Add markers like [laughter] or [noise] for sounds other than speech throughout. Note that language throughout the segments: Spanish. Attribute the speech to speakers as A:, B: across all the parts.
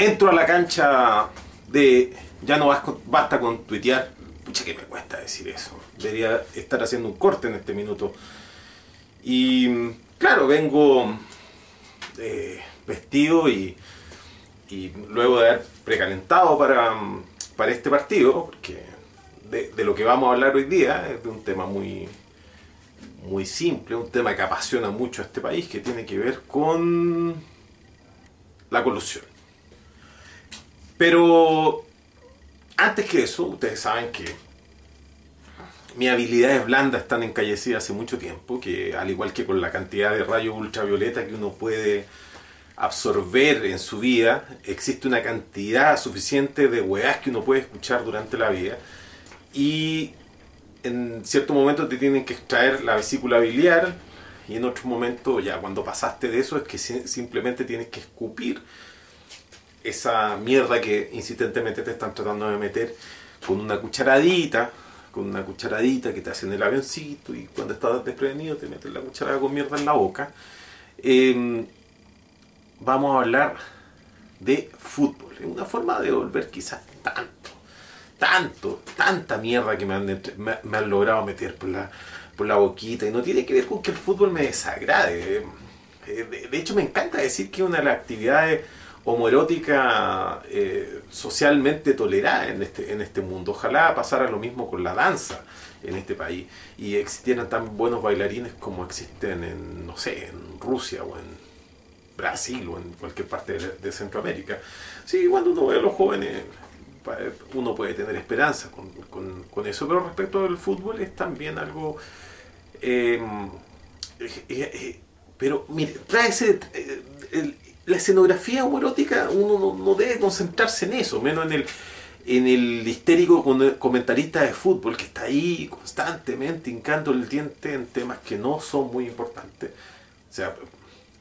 A: entro a la cancha de ya no basta con tuitear. Pucha que me cuesta decir eso. Debería estar haciendo un corte en este minuto. Y claro, vengo eh, vestido y, luego de haber precalentado para, para este partido, porque de, de, lo que vamos a hablar hoy día es de un tema muy, muy simple, un tema que apasiona mucho a este país, que tiene que ver con la colusión. Pero antes que eso, ustedes saben que mis habilidades blandas están encallecidas hace mucho tiempo, que al igual que con la cantidad de rayos ultravioleta que uno puede absorber en su vida, existe una cantidad suficiente de weas que uno puede escuchar durante la vida. Y en cierto momento te tienen que extraer la vesícula biliar y en otro momento ya cuando pasaste de eso es que simplemente tienes que escupir esa mierda que insistentemente te están tratando de meter con una cucharadita, con una cucharadita que te hacen el avioncito y cuando estás desprevenido te meten la cucharada con mierda en la boca. Em, vamos a hablar de fútbol. Es una forma de volver quizás tanto, tanto, tanta mierda que me han, logrado meter por la, por la boquita. Y no tiene que ver con que el fútbol me desagrade. Eh, de hecho, me encanta decir que una de las actividades homoerótica eh, socialmente tolerada en este, en este mundo. Ojalá pasara lo mismo con la danza en este país y existieran tan buenos bailarines como existen en, no sé, en Rusia o en Brasil o en cualquier parte de, Centroamérica. Sí, cuando uno ve a los jóvenes, uno puede tener esperanza con, eso, pero respecto del fútbol es también algo... Em, eh, eh, pero mire, trae ese, la escenografía homoerótica uno no, debe concentrarse en eso, menos en el, en el histérico comentarista de fútbol que está ahí constantemente hincando el diente en temas que no son muy importantes. O sea,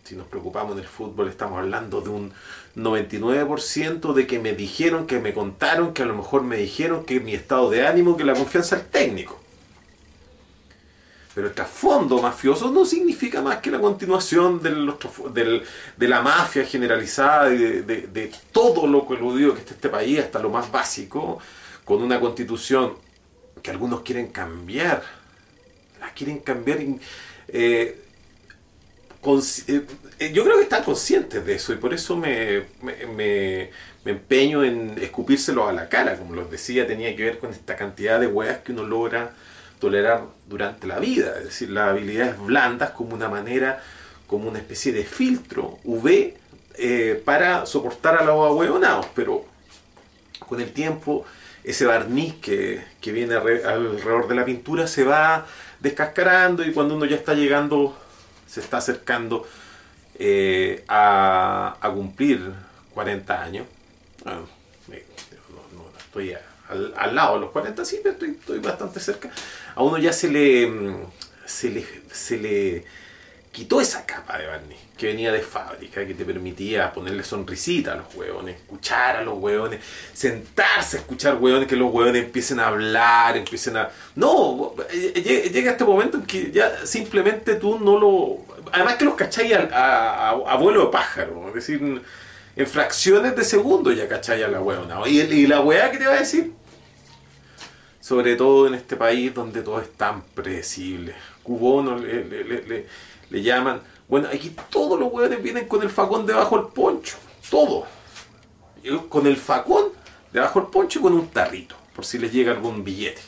A: si nos preocupamos en el fútbol, estamos hablando de un 99% de que me dijeron, que me contaron, que a lo mejor me dijeron que mi estado de ánimo, que la confianza del técnico. Pero el trasfondo mafioso no significa más que la continuación de, de la mafia generalizada y de, todo lo coludido que está este país, hasta lo más básico, con una constitución que algunos quieren cambiar. La quieren cambiar. Eh, eh, yo creo que están conscientes de eso y por eso me, empeño en escupírselo a la cara. Como les decía, tenía que ver con esta cantidad de weas que uno logra tolerar durante la vida, es decir, las habilidades blandas como una manera, como una especie de filtro UV eh, para soportar a los ahueonados, pero con el tiempo ese barniz que, viene alrededor de la pintura se va descascarando y cuando uno ya está llegando, se está acercando eh, a, cumplir 40 años, bueno, no, estoy al, lado de los 40, sí, pero estoy, estoy bastante cerca, a uno ya se le, mm, se le, se le quitó esa capa de barniz que venía de fábrica, que te permitía ponerle sonrisita a los hueones, escuchar a los hueones, sentarse a escuchar hueones, que los hueones empiecen a hablar, empiecen a... No, llega este momento en que ya simplemente tú no lo... Además que los cacháis a, a, vuelo de pájaro, es decir, en fracciones de segundo ya cacháis a la hueona. Y, y la hueá que te va a decir, sobre todo en este país donde todo es tan predecible. Cubono le, le, le, llaman. Bueno, aquí todos los hueones vienen con el facón debajo del poncho. Todo. Con el facón debajo del poncho y con un tarrito, por si les llega algún billete.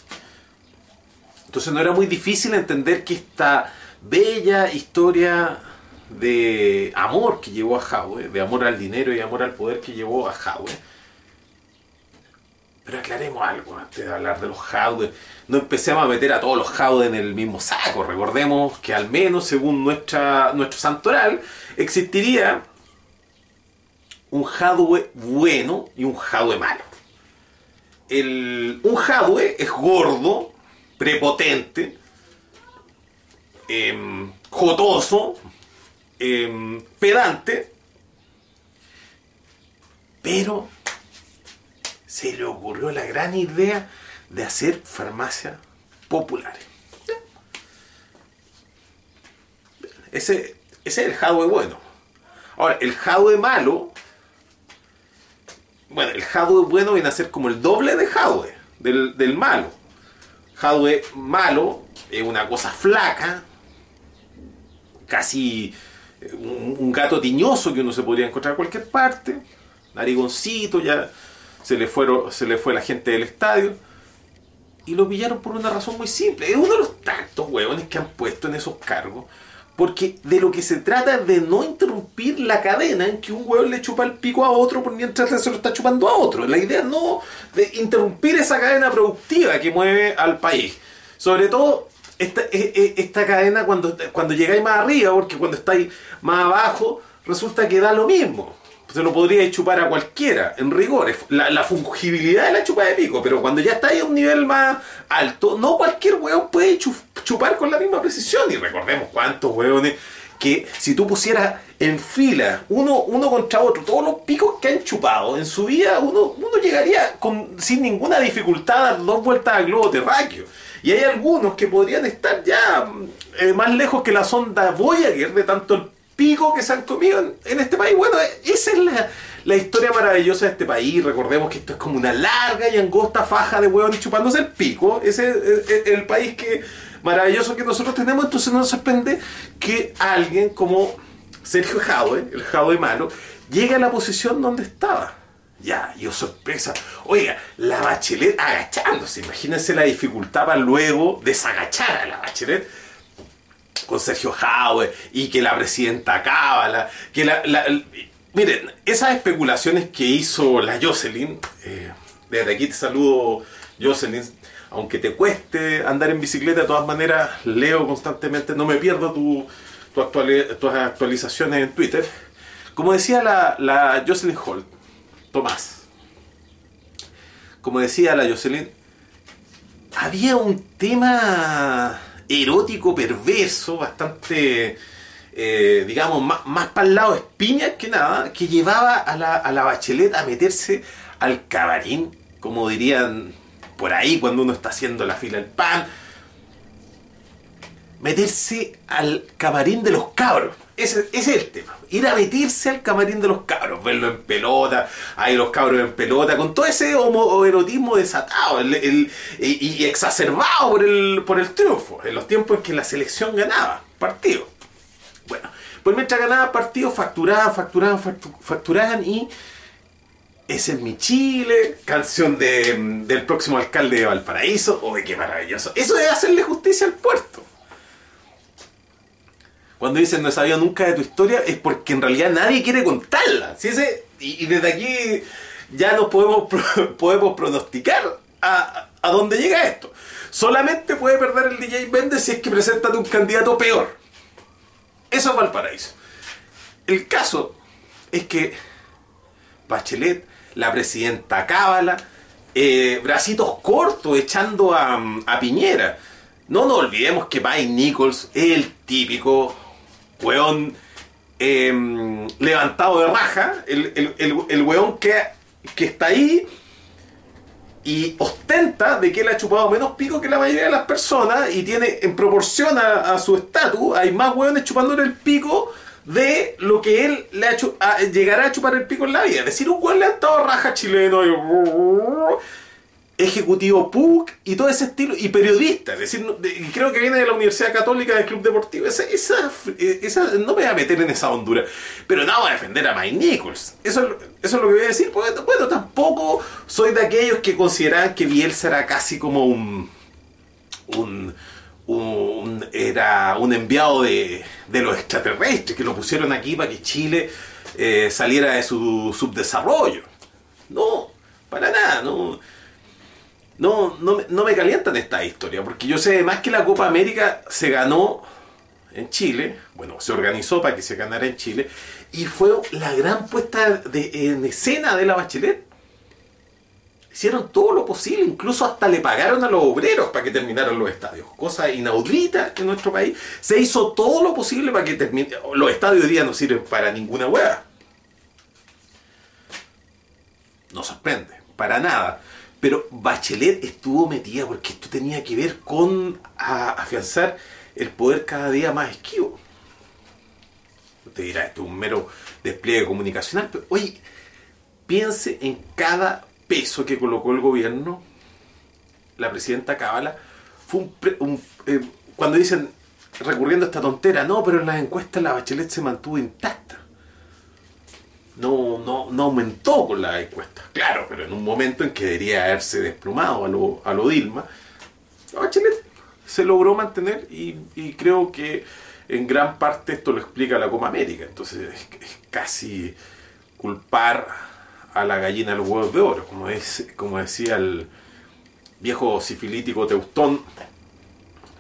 A: Entonces no era muy difícil entender que esta bella historia de amor que llevó a Howe, de amor al dinero y amor al poder que llevó a Howe, pero aclaremos algo antes de hablar de los Howden. No empecemos a meter a todos los Howden en el mismo saco. Recordemos que al menos según nuestro santoral existiría un Hadwe bueno y un Hadwe malo. El, un Hadwe es gordo, prepotente, em, jotoso, em, pedante, pero se le ocurrió la gran idea de hacer farmacias populares. Ese, ese es el hardware bueno. Ahora, el hardware malo bueno, el Hadwe bueno viene a ser como el doble de Hadwe, del, del malo. Hadwe malo es una cosa flaca, casi eh, un, un gato tiñoso que uno se podría encontrar en cualquier parte, narigoncito, ya se le, fueron, se le fue la gente del estadio. Y lo pillaron por una razón muy simple. Es uno de los tantos hueones que han puesto en esos cargos. Porque de lo que se trata es de no interrumpir la cadena en que un hueón le chupa el pico a otro por mientras se lo está chupando a otro. La idea es no de interrumpir esa cadena productiva que mueve al país. Sobre todo esta, e- e- esta cadena cuando, cuando llegáis más arriba, porque cuando estáis más abajo resulta que da lo mismo. Se lo podría chupar a cualquiera, en rigor. La, la fungibilidad de la chupa de pico, pero cuando ya estáis a un nivel más alto, no cualquier hueón puede chu- chupar con la misma precisión. Y recordemos cuántos hueones que si tú pusieras en fila uno, uno contra otro todos los picos que han chupado en su vida, uno, uno llegaría con, sin ninguna dificultad a dar dos vueltas al globo terráqueo. Y hay algunos que podrían estar ya eh, más lejos que la sonda Voyager de tanto el pico que se han comido en, en este país. Bueno, esa es la, la historia maravillosa de este país. Recordemos que esto es como una larga y angosta faja de hueones chupándose el pico. Ese es el país que maravilloso que nosotros tenemos. Entonces no nos sorprende que alguien como Sergio Jadwe, el Jadwe malo, llegue a la posición donde estaba. Ya, y oh sorpresa. Oiga, la bachelet agachándose. Imagínense la dificultad para luego desagachar a la bachelet con Sergio Jadwe y que la presidenta Cábala, que la, miren, esas especulaciones que hizo la Jocelyn, eh, desde aquí te saludo Jocelyn, aunque te cueste andar en bicicleta, de todas maneras leo constantemente, no me pierdo tu, tu tus actualizaciones en Twitter. Como decía la, la Jocelyn Holt, Tomás, como decía la Jocelyn, había un tema erótico, perverso, bastante, eh, digamos, más, más para el lado espiña que nada, que llevaba a la, a la bachelet a meterse al camarín, como dirían por ahí cuando uno está haciendo la fila del pan, meterse al camarín de los cabros. Ese, ese es el tema. Ir a meterse al camarín de los cabros, verlo en pelota, ahí los cabros en pelota, con todo ese homoerotismo desatado el- y, y exacerbado por el, por el triunfo, en los tiempos en que la selección ganaba partido. Bueno, pues mientras ganaba partido, facturaban, facturaban, factu- facturaban y ese es mi Chile, canción de, del próximo alcalde de Valparaíso. ¡Uy, qué maravilloso! Eso es hacerle justicia al puerto. Cuando dicen no he sabido nunca de tu historia es porque en realidad nadie quiere contarla. ¿sí? Y, y desde aquí ya nos podemos, [laughs] podemos pronosticar a, a dónde llega esto. Solamente puede perder el DJ Méndez si es que presentan un candidato peor. Eso es Valparaíso. El caso es que Bachelet, la presidenta Cábala, eh, bracitos cortos echando a, a Piñera. No nos olvidemos que Mike Nichols es el típico weón em, levantado de raja, el, el, el- el weón que, que está ahí y ostenta de que él ha chupado menos pico que la mayoría de las personas y tiene en proporción a, su estatus, hay más hueones chupándole el pico de lo que él le ha a- llegará a chupar el pico en la vida. Es decir, un hueón levantado de raja chileno y ejecutivo PUC y todo ese estilo, y periodista, es decir, creo que viene de la Universidad Católica del Club Deportivo, esa, esa, esa- no me voy a meter en esa hondura, pero no voy a defender a Mike Nichols, eso, eso es lo que voy a decir, bueno, tampoco soy de aquellos que consideraban que Bielsa era casi como un, un, un- era un enviado de, de los extraterrestres, que lo pusieron aquí para que Chile eh, saliera de su subdesarrollo, no, para nada, no no, no, no me calientan esta historia, porque yo sé además que la Copa América se ganó en Chile, bueno, se organizó para que se ganara en Chile, y fue la gran puesta de, en escena de la Bachelet. Hicieron todo lo posible, incluso hasta le pagaron a los obreros para que terminaran los estadios, cosa inaudita en nuestro país. Se hizo todo lo posible para que termine. Los estadios hoy día no sirven para ninguna hueá. No sorprende, para nada. Pero Bachelet estuvo metida porque esto tenía que ver con afianzar el poder cada día más esquivo. Usted dirá, esto es un mero despliegue comunicacional, pero oye, piense en cada peso que colocó el gobierno, la presidenta Cábala, fue un, pre- eh, cuando dicen, recurriendo a esta tontera, no, pero en las encuestas la Bachelet se mantuvo intacta. No, no, no aumentó con las encuestas. Claro, pero en un momento en que debería haberse desplomado a lo, a lo Dilma, la Bachelet se logró mantener y, creo que en gran parte esto lo explica la Copa América. Entonces es, casi culpar a la gallina los huevos de oro, como, es, como decía el viejo sifilítico Teustón,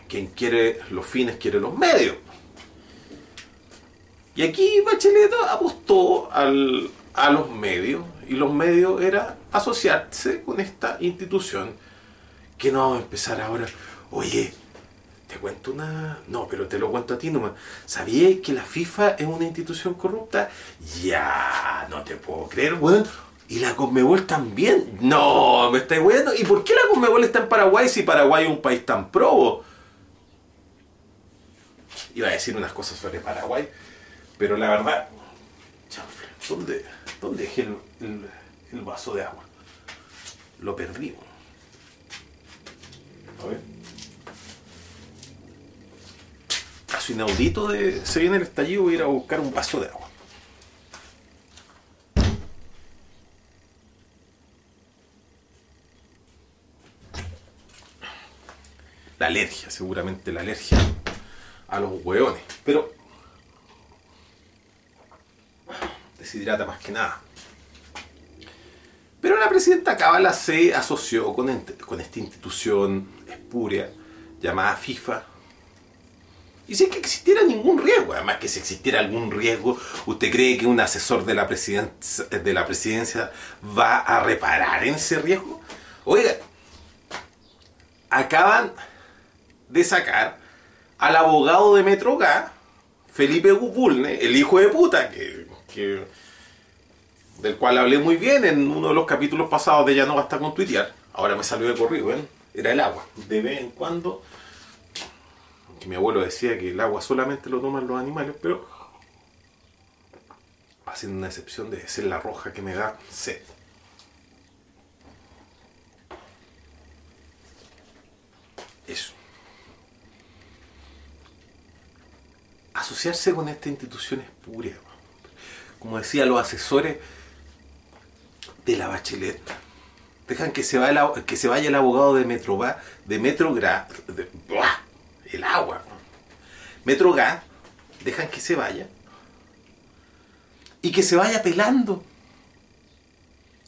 A: quien quiere los fines quiere los medios. Y aquí Bachelet apostó al- a los medios, y los medios era asociarse con esta institución que no empezar ahora. Oye, te cuento una. No, pero te lo cuento a ti nomás. ¿Sabías que la FIFA es una institución corrupta? Ya, no te puedo creer, weón. ¿Y la Conmebol también? No, me estáis weando. ¿Y por qué la Conmebol está en Paraguay si Paraguay es un país tan probo? Iba a decir unas cosas sobre Paraguay, pero la verdad. Chanfle, ¿dónde, dónde dejé el, el- vaso de agua? Lo perdí. A ver. Caso inaudito de. Se viene el estallido, voy a ir a buscar un vaso de agua. La alergia, seguramente la alergia a los hueones. Pero. Deshidrata más que nada. Pero la presidenta Cábala se asoció con, esta institución espuria llamada FIFA. Y sin que existiera ningún riesgo, además que si existiera algún riesgo, ¿usted cree que un asesor de la, presidencia, de la presidencia va a reparar en ese riesgo? Oiga, acaban de sacar al abogado de Metroga, Felipe Bulne, el hijo de puta, que, del cual hablé muy bien en uno de los capítulos pasados de Ya no basta con tuitear. Ahora me salió de corrido, ¿ven? Era el agua. De vez en cuando, que mi abuelo decía que el agua solamente lo toman los animales, pero haciendo una excepción de ser la roja que me da sed. Eso. Asociarse con esta institución es pura. Como decía, los asesores de la Bachelet dejan que se, vaya el abogado de Metroga, de Metrogra, de- el agua. Metroga, dejan que se vaya y que se vaya pelando.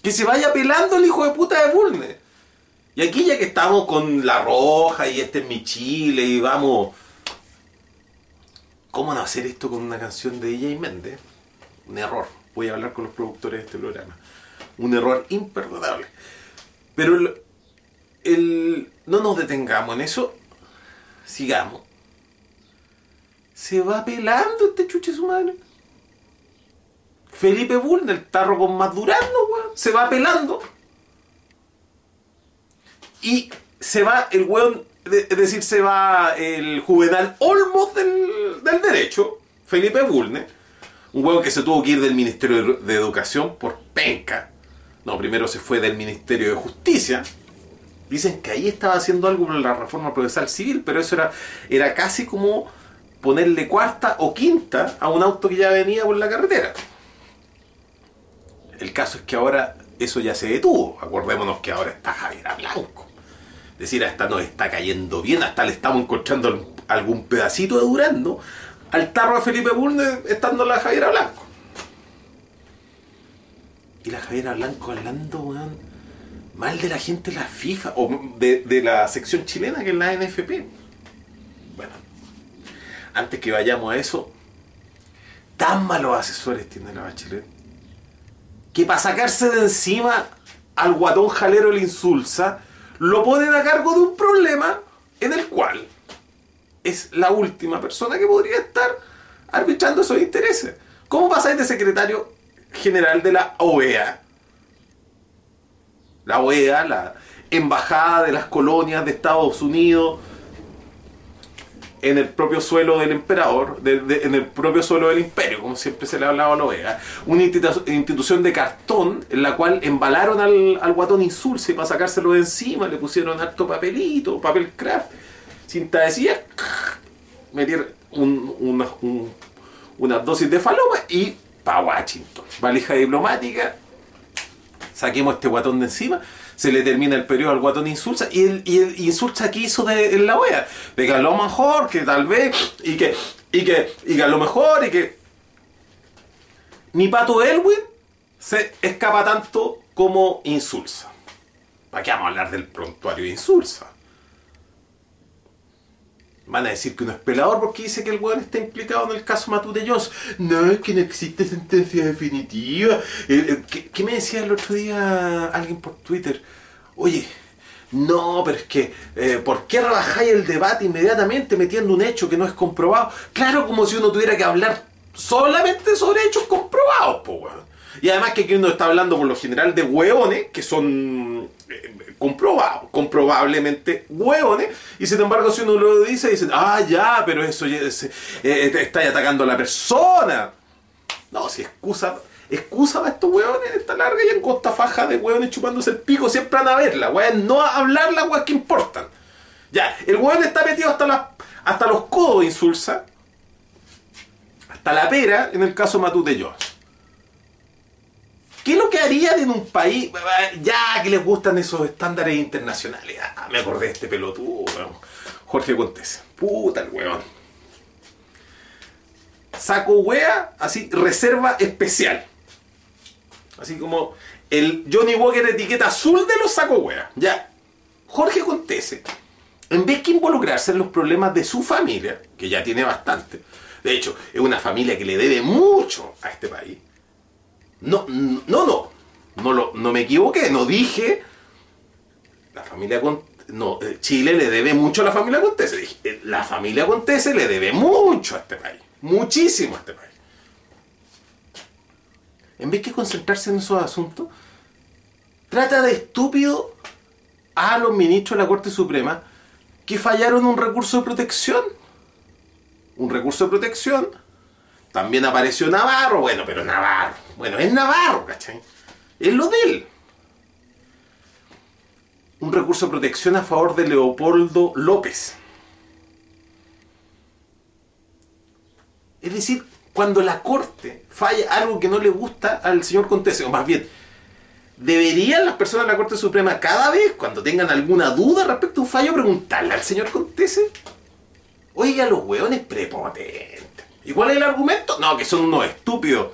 A: Que se vaya pelando el hijo de puta de Bulne. Y aquí ya que estamos con la roja y este es mi Chile y vamos... ¿Cómo no hacer esto con una canción de DJ Méndez? Un error. Voy a hablar con los productores de este programa. Un error imperdonable. Pero el, el- no nos detengamos en eso. Sigamos. Se va pelando este chuche su madre. Felipe Bull del tarro con más durando, weón. Se va pelando. Y se va el weón, es decir, se va el juvenal Olmos del, del derecho, Felipe Bulne, un weón que se tuvo que ir del Ministerio de, Educación por penca. No, primero se fue del Ministerio de Justicia. Dicen que ahí estaba haciendo algo por la reforma procesal civil, pero eso era, era casi como ponerle cuarta o quinta a un auto que ya venía por la carretera. El caso es que ahora eso ya se detuvo. Acordémonos que ahora está Javier Blanco. Es decir, hasta nos está cayendo bien, hasta le estamos encontrando al- algún pedacito de Durando al tarro de Felipe Bulne estando la Javiera Blanco. Y la Javiera Blanco hablando, weón, mal de la gente de la FIFA, o de, de la sección chilena que es la NFP. Bueno, antes que vayamos a eso, tan malos asesores tiene la Bachelet que para sacarse de encima al guatón jalero el insulsa, lo ponen a cargo de un problema en el cual es la última persona que podría estar arbitrando esos intereses. ¿Cómo pasáis de secretario general de la OEA? La OEA, la embajada de las colonias de Estados Unidos en el propio suelo del emperador, en el propio suelo del imperio, como siempre se le ha hablado a Lovega. Una institu- institución de cartón en la cual embalaron al, al guatón insulsa y para sacárselo de encima le pusieron harto papelito, papel craft, cinta adhesiva, metieron un, una, un- una dosis de faloma y para Washington. Valija diplomática, saquemos este guatón de encima, se le termina el periodo al guatón insulsa y el, y el insulsa que hizo de, en la wea, de que a lo mejor, que tal vez, y que, y que, y que a lo mejor, y que ni Pato Elwin se escapa tanto como insulsa. ¿Para qué vamos a hablar del prontuario de insulsa? Van a decir que uno es pelador porque dice que el weón está implicado en el caso Matute Jones. No, es que no existe sentencia definitiva. Eh, eh, ¿Qué, me decía el otro día alguien por Twitter? Oye, no, pero es que, eh, ¿por qué rebajáis el debate inmediatamente metiendo un hecho que no es comprobado? Claro, como si uno tuviera que hablar solamente sobre hechos comprobados, po, weón. Y además que aquí uno está hablando por lo general de hueones que son eh, comprobablemente hueones, y sin embargo si uno lo dice, dicen, ah, ya, pero eso eh, te está atacando a la persona. No, si excusa, excusa para estos hueones, esta larga y angosta faja de hueones chupándose el pico, siempre van a verla, weón, no a hablar que importan. Ya, el hueón está metido hasta, hasta los codos, insulsa, hasta la pera, en el caso Matute Jones. ¿Qué es lo que harían en un país, ya que les gustan esos estándares internacionales? Ah, me acordé de este pelotudo, weón. Jorge Contés. Puta el weón. Saco wea, así, reserva especial. Así como el Johnny Walker etiqueta azul de los saco wea. Ya. Jorge Contese, en vez que involucrarse en los problemas de su familia, que ya tiene bastante, de hecho, es una familia que le debe mucho a este país. No, no, no, no, lo- no me equivoqué, no dije la familia no, eh, Chile le debe mucho a la familia Contese. Dije, eh, la familia Contese le debe mucho a este país, muchísimo a este país. En vez que concentrarse en esos asuntos, trata de estúpido a los ministros de la Corte Suprema que fallaron un recurso de protección. Un recurso de protección. También apareció Navarro, bueno, pero Navarro, bueno, es Navarro, ¿cachai? Es lo de él. Un recurso de protección a favor de Leopoldo López. Es decir, cuando la Corte falla algo que no le gusta al señor Contese, o más bien, deberían las personas de la Corte Suprema cada vez, cuando tengan alguna duda respecto a un fallo, preguntarle al señor Contese. Oiga, los hueones prepotentes. ¿Y cuál es el argumento? No, que son unos estúpidos.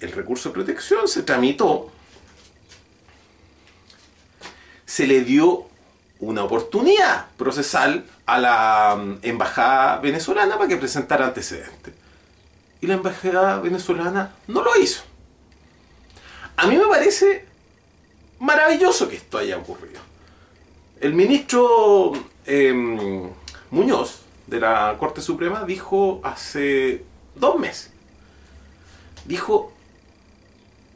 A: El recurso de protección se tramitó. Se le dio una oportunidad procesal a la mm, embajada venezolana para que presentara antecedentes. Y la embajada venezolana no lo hizo. A mí me parece maravilloso que esto haya ocurrido. El ministro em, Muñoz de la Corte Suprema dijo hace dos meses, dijo,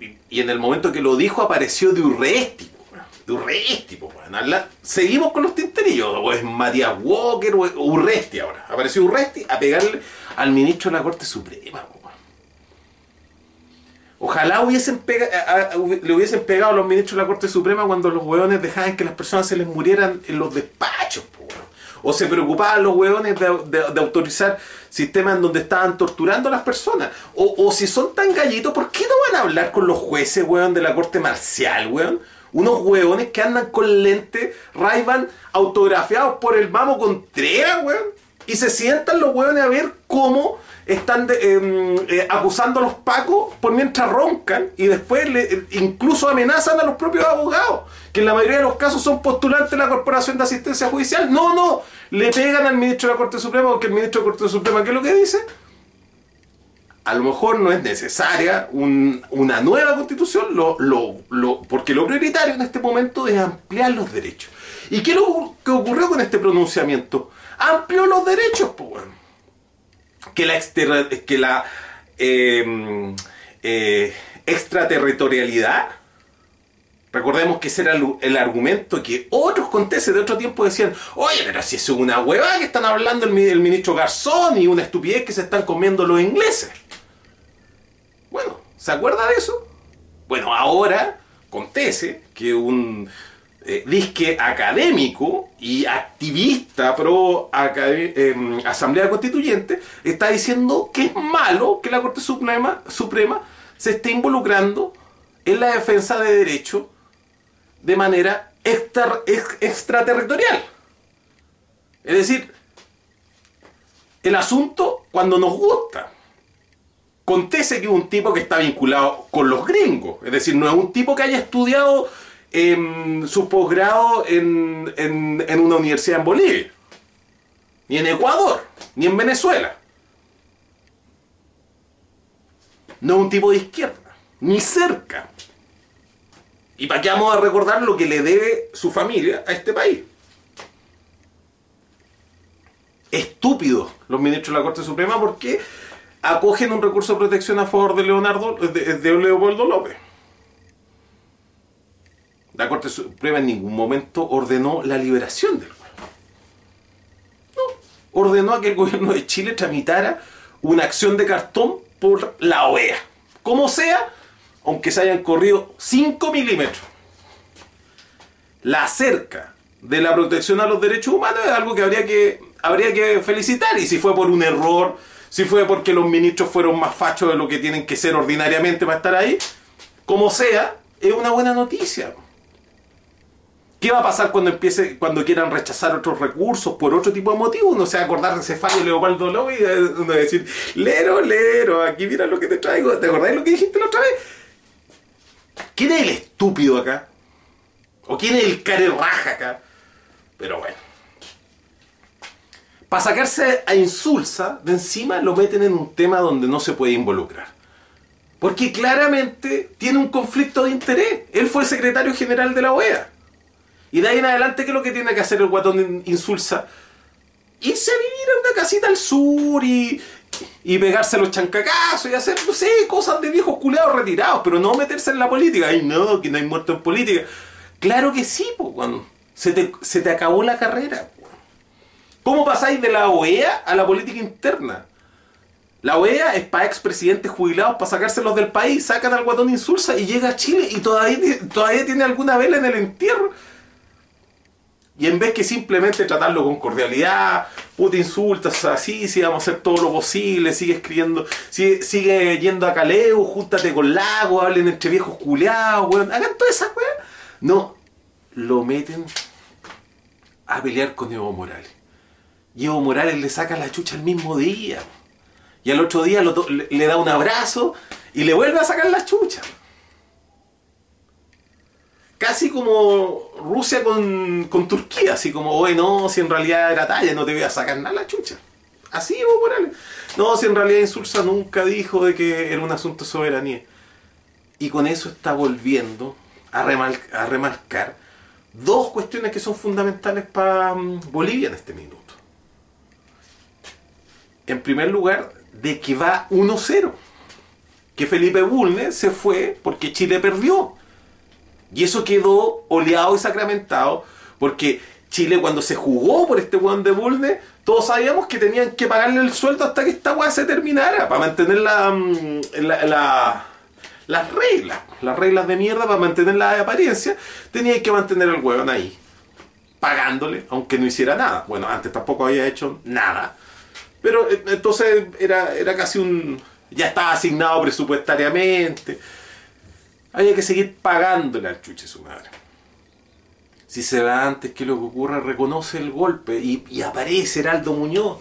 A: y, en el momento que lo dijo apareció de Urresti, de Urresti, seguimos con los tinterillos, o es Matías Walker o es Urresti ahora, apareció Urresti a pegarle al ministro de la Corte Suprema. Ojalá hubiesen pega- le hubiesen pegado a los ministros de la Corte Suprema cuando los hueones dejaban que las personas se les murieran en los despachos. po. O se preocupaban los hueones de, de- autorizar sistemas en donde estaban torturando a las personas. O, o si son tan gallitos, ¿por qué no van a hablar con los jueces, weón, de la Corte Marcial, weón? Unos hueones que andan con lentes ray autografiados por el Mamo Contreras, weón. Y se sientan los hueones a ver cómo están de- em, eh, acusando a los pacos por mientras roncan y después le- eh, incluso amenazan a los propios abogados, que en la mayoría de los casos son postulantes de la Corporación de Asistencia Judicial. No, no, le pegan al ministro de la Corte Suprema porque el ministro de la Corte Suprema, ¿qué es lo que dice? A lo mejor no es necesaria un- una nueva constitución, lo, lo- lo- porque lo prioritario en este momento es ampliar los derechos. ¿Y qué es lo que ocurrió con este pronunciamiento? Amplió los derechos, pues, weón que la, que la eh, eh, extraterritorialidad Recordemos que ese era el, argumento que otros conteses de otro tiempo decían, oye, pero si es una hueva que están hablando el, el ministro Garzón y una estupidez que se están comiendo los ingleses. Bueno, ¿se acuerda de eso? Bueno, ahora Contese, que un eh, disque académico y activista pro em, Asamblea Constituyente, está diciendo que es malo que la Corte Suprema, Suprema se esté involucrando en la defensa de derechos de manera extra- ex- extraterritorial. Es decir, el asunto cuando nos gusta. Contese que es un tipo que está vinculado con los gringos. Es decir, no es un tipo que haya estudiado em, su posgrado en, en- en una universidad en Bolivia. Ni en Ecuador. Ni en Venezuela. No es un tipo de izquierda. Ni cerca. ¿Y para qué vamos a recordar lo que le debe su familia a este país? Estúpidos los ministros de la Corte Suprema porque acogen un recurso de protección a favor de Leonardo de, de Leopoldo López. La Corte Suprema en ningún momento ordenó la liberación del güey. No, ordenó a que el gobierno de Chile tramitara una acción de cartón por la OEA. Como sea, aunque se hayan corrido 5 milímetros. La cerca de la protección a los derechos humanos es algo que habría que, habría que felicitar. Y si fue por un error, si fue porque los ministros fueron más fachos de lo que tienen que ser ordinariamente para estar ahí, como sea, es una buena noticia. ¿Qué va a pasar cuando empiece, cuando quieran rechazar otros recursos por otro tipo de motivo? Uno se va a acordar de ese fallo Leopoldo López y uno va a decir, lero, lero, aquí mira lo que te traigo. ¿Te acordás de lo que dijiste la otra vez? ¿Quién es el estúpido acá? ¿O quién es el care raja acá? Pero bueno. Para sacarse a insulsa de encima lo meten en un tema donde no se puede involucrar. Porque claramente tiene un conflicto de interés. Él fue secretario general de la OEA. Y de ahí en adelante, ¿qué es lo que tiene que hacer el guatón insulsa? Irse a vivir a una casita al sur y, y pegarse los chancacazos y hacer, no sé, cosas de viejos culeados retirados, pero no meterse en la política. Ay, no, que no hay muerto en política. Claro que sí, pues, cuando se te, se te acabó la carrera. ¿Cómo pasáis de la OEA a la política interna? La OEA es para expresidentes jubilados para sacárselos del país, sacan al guatón insulsa y llega a Chile y todavía, todavía tiene alguna vela en el entierro. Y en vez que simplemente tratarlo con cordialidad, puta insultas, así, sí, vamos a hacer todo lo posible, sigue escribiendo, sigue, yendo a Caleo, júntate con Lago, hablen entre viejos culeados, weón, hagan todas esas weas. No, lo meten a pelear con Evo Morales. Y Evo Morales le saca la chucha el mismo día. Y al otro día le da un abrazo y le vuelve a sacar la chucha. Casi como Rusia con, con Turquía, así como, oye, no, si en realidad era talla, no te voy a sacar nada la chucha. Así Evo Morales. No, si en realidad Insulsa nunca dijo de que era un asunto de soberanía. Y con eso está volviendo a, a remarcar dos cuestiones que son fundamentales para mm, Bolivia en este minuto. En primer lugar, de que va 1-0. Que Felipe Bulnes se fue porque Chile perdió. Y eso quedó oleado y sacramentado porque Chile cuando se jugó por este weón de Bulnes, todos sabíamos que tenían que pagarle el sueldo hasta que esta weá se terminara, para mantener la, mm, la- la- las reglas, las reglas de mierda, para mantener la apariencia, tenían que mantener al weón ahí, pagándole, aunque no hiciera nada. Bueno, antes tampoco había hecho nada. Pero eh, entonces era, era casi un... ya estaba asignado presupuestariamente. Había que seguir pagándole al chuche su madre. Si se va antes que lo que ocurra, reconoce el golpe y, aparece Heraldo Muñoz.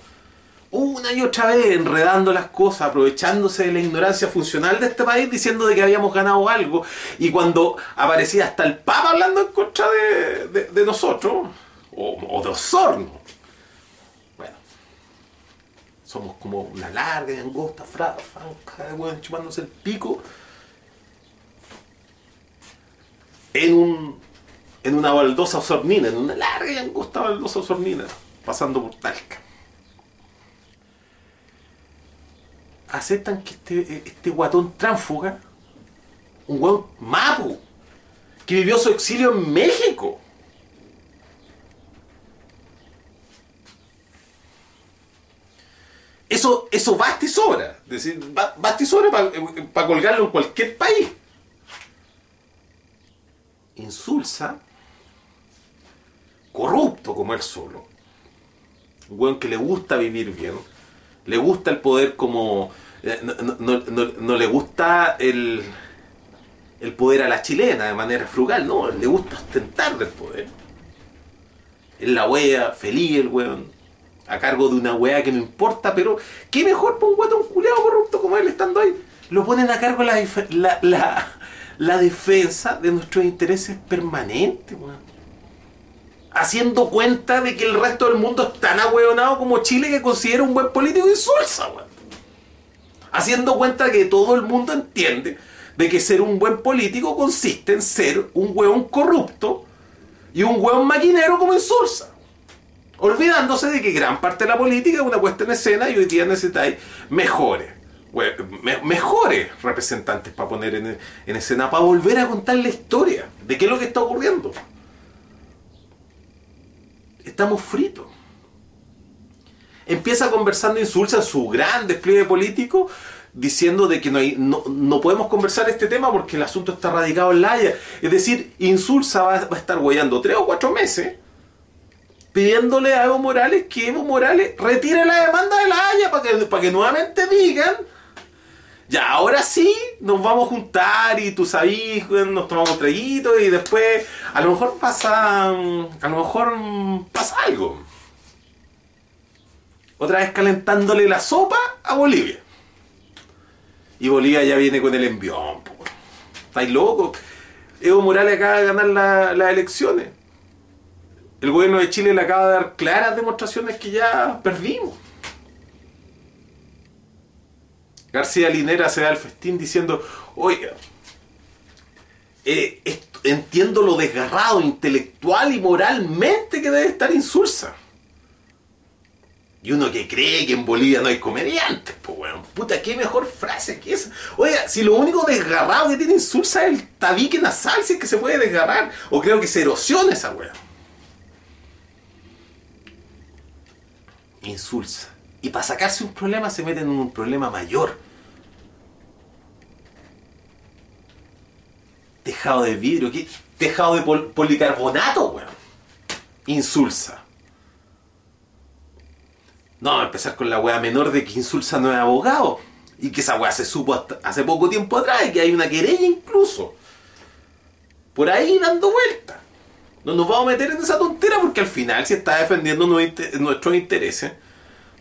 A: Una y otra vez enredando las cosas, aprovechándose de la ignorancia funcional de este país, diciendo de que habíamos ganado algo. Y cuando aparecía hasta el Papa hablando en contra de, de- nosotros, o, de Osorno. Bueno, somos como una larga y angosta fra- franja de weón chupándose el pico en un en una baldosa osornina, en una larga y angosta baldosa osornina, pasando por Talca. Aceptan que este, este guatón tránfuga, un guatón mapo, que vivió su exilio en México. Eso, eso basta y sobra. Es decir, ba- basta y sobra para colgarlo en cualquier país. Insulsa, corrupto como él solo. Un weón que le gusta vivir bien. Le gusta el poder como... eh, No, le gusta el, el poder a la chilena de manera frugal, no, le gusta ostentar del poder. Es la wea, feliz el weón, a cargo de una wea que no importa, pero qué mejor para un guatón culeado corrupto como él estando ahí. Lo ponen a cargo la, la, la, la defensa de nuestros intereses permanentes, weón. Haciendo cuenta de que el resto del mundo es tan ahueonado como Chile que considera un buen político insulsa, weón haciendo cuenta de que todo el mundo entiende de que ser un buen político consiste en ser un hueón corrupto y un hueón maquinero como Insulsa. Olvidándose de que gran parte de la política es una puesta en escena y hoy día necesitáis mejores, mejores representantes para poner en, en escena, para volver a contar la historia de qué es lo que está ocurriendo. Estamos fritos empieza conversando Insulza en su gran despliegue político diciendo de que no, hay, no, no podemos conversar este tema porque el asunto está radicado en la Haya. Es decir, Insulza va, a estar guayando tres o cuatro meses pidiéndole a Evo Morales que Evo Morales retire la demanda de la Haya para que nuevamente digan ya, ahora sí nos vamos a juntar y tú sabes, nos tomamos traguitos y después a lo mejor pasa, a lo mejor pasa algo otra vez calentándole la sopa a Bolivia. Y Bolivia ya viene con el envión. po. ¿Estáis locos? Evo Morales acaba de ganar la- las elecciones. El gobierno de Chile le acaba de dar claras demostraciones que ya perdimos. García Linera se da el festín diciendo, oiga, eh, entiendo lo desgarrado intelectual y moralmente que debe estar Insulsa. Y uno que cree que en Bolivia no hay comediantes, pues weón. Puta, qué mejor frase que esa. Oiga, si lo único desgarrado que tiene Insulsa es el tabique nasal, si es que se puede desgarrar. O creo que se erosiona esa weón. Insulsa. Y para sacarse un problema se meten en un problema mayor. Tejado de vidrio, ¿qué? Tejado de pol- policarbonato, weón. Insulsa. No, a empezar con la wea menor de que Insulsa no es abogado. Y que esa wea se supo hasta- hace poco tiempo atrás y que hay una querella incluso. Por ahí dando vuelta. No nos vamos a meter en esa tontera porque al final si está defendiendo nuestros intereses,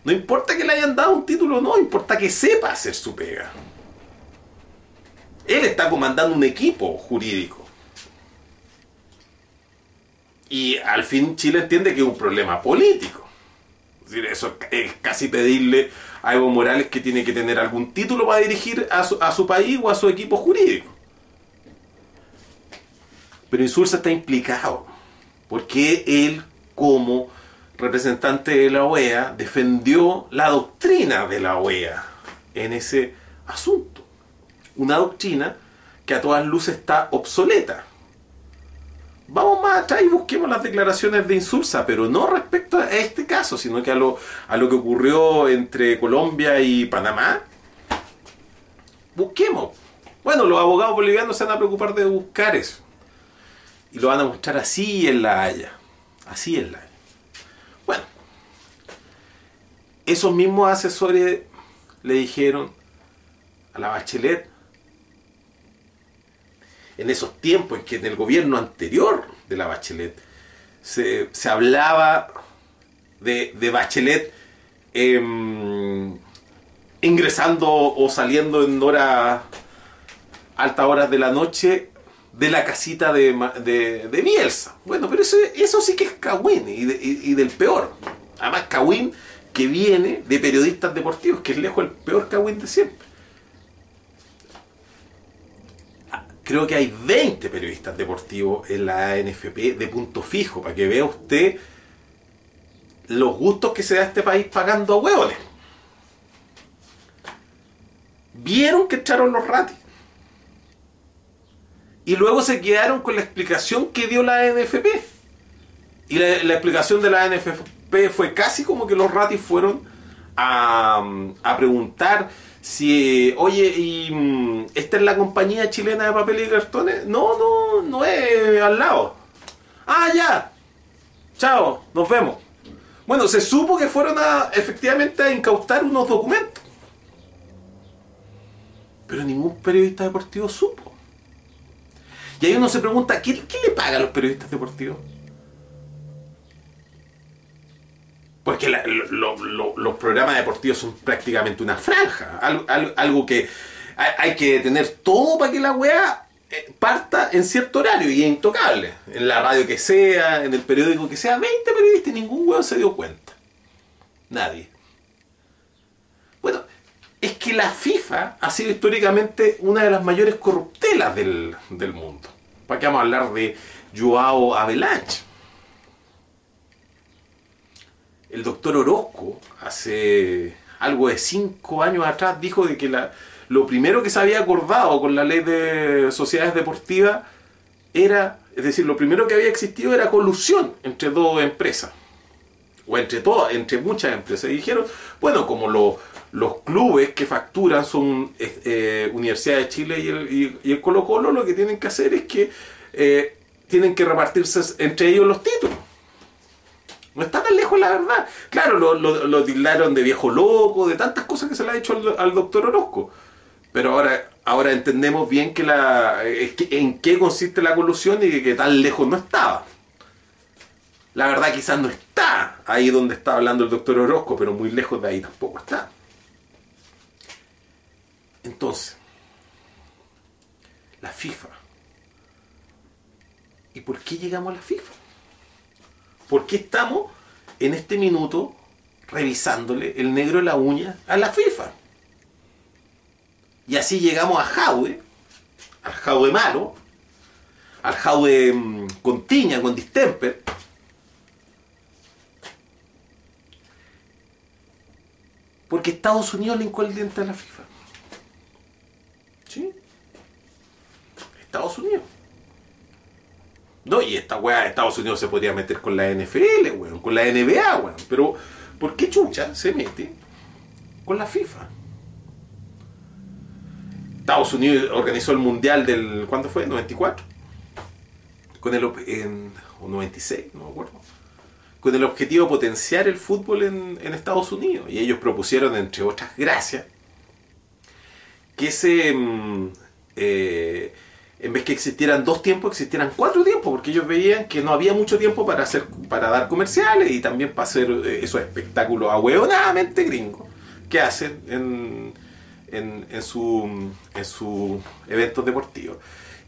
A: no importa que le hayan dado un título no, importa que sepa hacer su pega. Él está comandando un equipo jurídico. Y al fin Chile entiende que es un problema político. Es decir, eso es casi pedirle a Evo Morales que tiene que tener algún título para dirigir a su, a su país o a su equipo jurídico. Pero Insulza está implicado, porque él, como representante de la OEA, defendió la doctrina de la OEA en ese asunto. Una doctrina que a todas luces está obsoleta. Vamos más atrás y busquemos las declaraciones de Insulza, pero no respecto a este caso, sino que a lo, a lo que ocurrió entre Colombia y Panamá. Busquemos. Bueno, los abogados bolivianos se van a preocupar de buscar eso. Y lo van a mostrar así en la Haya. Así en la Haya. Bueno, esos mismos asesores le dijeron a la Bachelet en esos tiempos en que en el gobierno anterior de la Bachelet se, se hablaba de, de Bachelet em, ingresando o saliendo en horas altas horas de la noche de la casita de, de, de Bielsa. Bueno, pero eso, eso sí que es Cawin y- y del peor. Además, Cawin que viene de periodistas deportivos, que es lejos el peor Cawin de siempre. creo que hay 20 periodistas deportivos en la NFP de punto fijo, para que vea usted los gustos que se da este país pagando a hueones. Vieron que echaron los ratis. Y luego se quedaron con la explicación que dio la NFP. Y la, la explicación de la NFP fue casi como que los ratis fueron a, a preguntar si, oye, ¿y mm, esta es la compañía chilena de papel y cartones? No, no, no es al lado. Ah, ya. Chao, nos vemos. Bueno, se supo que fueron a efectivamente a incautar unos documentos. Pero ningún periodista deportivo supo. Y ahí uno se pregunta, ¿qué, qué le paga a los periodistas deportivos? Porque la- lo- lo- los programas deportivos son prácticamente una franja. Algo, que hay, hay que tener todo para que la weá eh, parta en cierto horario y es intocable. En la radio que sea, en el periódico que sea, 20 periodistas y ningún weón se dio cuenta. Nadie. Bueno, es que la FIFA ha sido históricamente una de las mayores corruptelas del, del mundo. ¿Para qué vamos a hablar de Joao Avalanche? El doctor Orozco, hace algo de cinco años atrás, dijo de que la, lo primero que se había acordado con la ley de sociedades deportivas era, es decir, lo primero que había existido era colusión entre dos empresas o entre todas, entre muchas empresas. Y dijeron, bueno, como lo- los clubes que facturan son eh, Universidad de Chile y el, y el Colo Colo, lo que tienen que hacer es que eh, tienen que repartirse entre ellos los títulos. No está tan lejos la verdad. Claro, lo, lo, tildaron de viejo loco, de tantas cosas que se le ha hecho al, doctor Orozco. Pero ahora, ahora entendemos bien que la, eh, en qué consiste la colusión y que, que tan lejos no estaba. La verdad quizás no está ahí donde está hablando el doctor Orozco, pero muy lejos de ahí tampoco está. Entonces, la FIFA. ¿Y por qué llegamos a la FIFA? ¿Por qué estamos en este minuto revisándole el negro de la uña a la FIFA? Y así llegamos a Jaue, al Jaue malo, al Jaue mm, con tiña, con distemper, Porque Estados Unidos le hincó el diente a la FIFA. ¿Sí? Estados Unidos. No, y esta weá Estados Unidos se podría meter con la NFL, weón, con la NBA, weón. Pero, ¿por qué chucha se mete con la FIFA? Estados Unidos organizó el Mundial del... ¿Cuándo fue? ¿94? Con el... En, o 96, no me acuerdo con el objetivo de potenciar el fútbol en, en Estados Unidos. Y ellos propusieron, entre otras gracias, que se, mm, eh, en vez que existieran dos tiempos, existieran cuatro tiempos, porque ellos veían que no había mucho tiempo para hacer para dar comerciales y también para hacer eh, esos espectáculos ahueonadamente gringos que hacen en, en, en su, en sus eventos deportivos.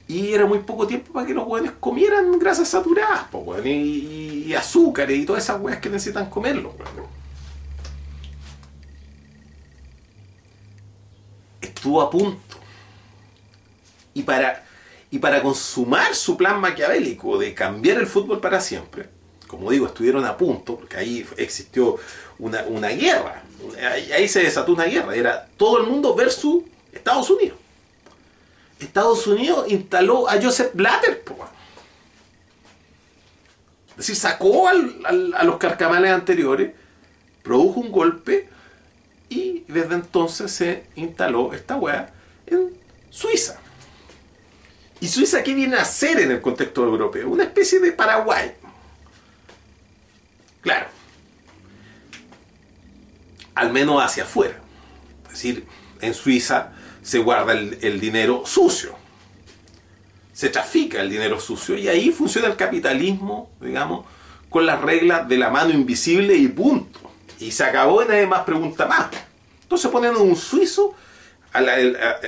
A: Y era muy poco tiempo para que los hueones comieran grasas saturadas, y, azúcares y todas esas hueas que necesitan comerlos. Estuvo a punto. Y para, y para consumar su plan maquiavélico de cambiar el fútbol para siempre, como digo, estuvieron a punto, porque ahí existió una, una guerra. Ahí, se desató una guerra. Era todo el mundo versus Estados Unidos. Estados Unidos instaló a Joseph Blatter. po. Es decir, sacó a los carcamales anteriores, produjo un golpe y desde entonces se instaló esta weá en Suiza. ¿Y Suiza qué viene a hacer en el contexto europeo? Una especie de Paraguay. Claro. Al menos hacia afuera. Es decir, en Suiza se guarda el, dinero sucio. Se trafica el dinero sucio y ahí funciona el capitalismo, digamos, con las reglas de la mano invisible y punto. Y se acabó y nadie más pregunta más. Entonces ponen un suizo,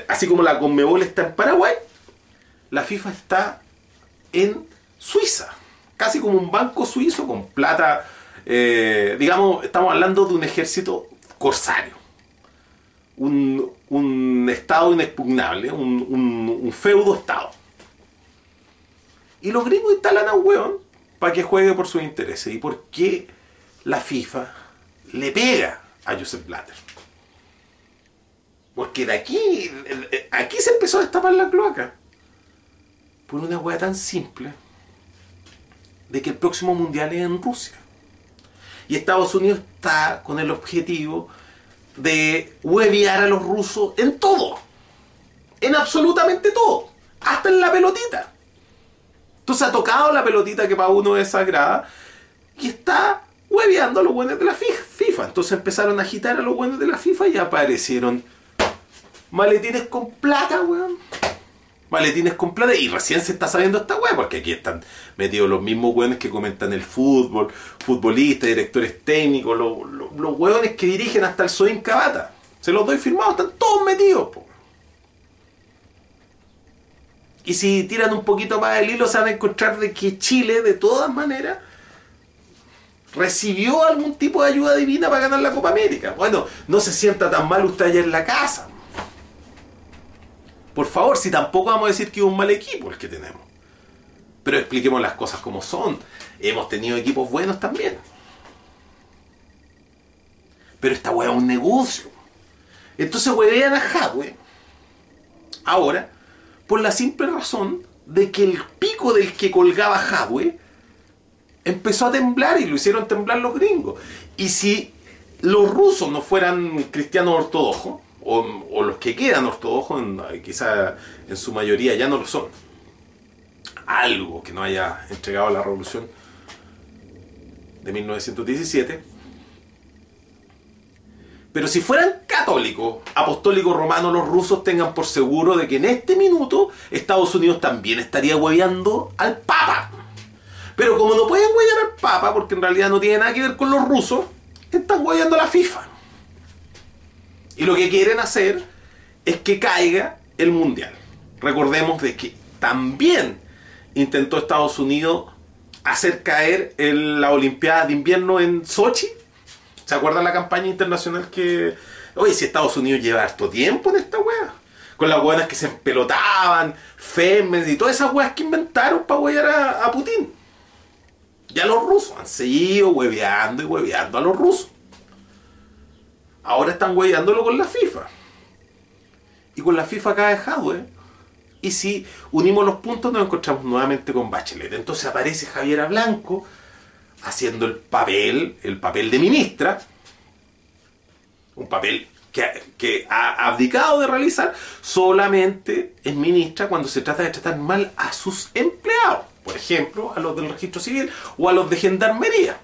A: así como la Conmebol está en Paraguay, la FIFA está en Suiza. Casi como un banco suizo con plata, eh, digamos, estamos hablando de un ejército corsario un, un estado inexpugnable, un, un, feudo estado. Y los gringos instalan a un weón para que juegue por sus intereses. ¿Y por qué la FIFA le pega a Joseph Blatter? Porque de aquí, aquí se empezó a destapar la cloaca. Por una hueá tan simple de que el próximo mundial es en Rusia. Y Estados Unidos está con el objetivo de huevear a los rusos en todo. En absolutamente todo. Hasta en la pelotita. Entonces ha tocado la pelotita que para uno es sagrada y está hueveando a los buenos de la FIFA. Entonces empezaron a agitar a los buenos de la FIFA y aparecieron maletines con plata, weón maletines con plata y recién se está sabiendo esta weá, porque aquí están metidos los mismos weones que comentan el fútbol, futbolistas, directores técnicos, los, los, que dirigen hasta el Soin Cabata. Se los doy firmados, están todos metidos. Y si tiran un poquito más el hilo, se van a encontrar de que Chile, de todas maneras, recibió algún tipo de ayuda divina para ganar la Copa América. Bueno, no se sienta tan mal usted allá en la casa. Por favor, si tampoco vamos a decir que es un mal equipo el que tenemos. Pero expliquemos las cosas como son. Hemos tenido equipos buenos también. Pero esta weá es un negocio. Entonces huevean a Hadwe. Ahora, por la simple razón de que el pico del que colgaba Hadwe empezó a temblar y lo hicieron temblar los gringos. Y si los rusos no fueran cristianos ortodoxos, o, los que quedan ortodoxos, quizá en su mayoría ya no lo son. Algo que no haya entregado la revolución de 1917. Pero si fueran católicos, apostólicos romanos, los rusos tengan por seguro de que en este minuto Estados Unidos también estaría hueveando al Papa. Pero como no pueden huevear al Papa, porque en realidad no tiene nada que ver con los rusos, están hueveando a la FIFA. Y lo que quieren hacer es que caiga el mundial. Recordemos de que también intentó Estados Unidos hacer caer la Olimpiada de Invierno en Sochi. ¿Se acuerdan la campaña internacional que... Oye, si Estados Unidos lleva harto tiempo en esta wea. Con las weas que se empelotaban, Femes y todas esas weas que inventaron para huear a, a Putin. Ya los rusos han seguido hueveando y hueveando a los rusos. Ahora están huellándolo con la FIFA. Y con la FIFA cae hardware. Y si unimos los puntos nos encontramos nuevamente con Bachelet. Entonces aparece Javiera Blanco haciendo el papel, el papel de ministra. Un papel que, que, ha abdicado de realizar, solamente es ministra cuando se trata de tratar mal a sus empleados. Por ejemplo, a los del registro civil o a los de gendarmería.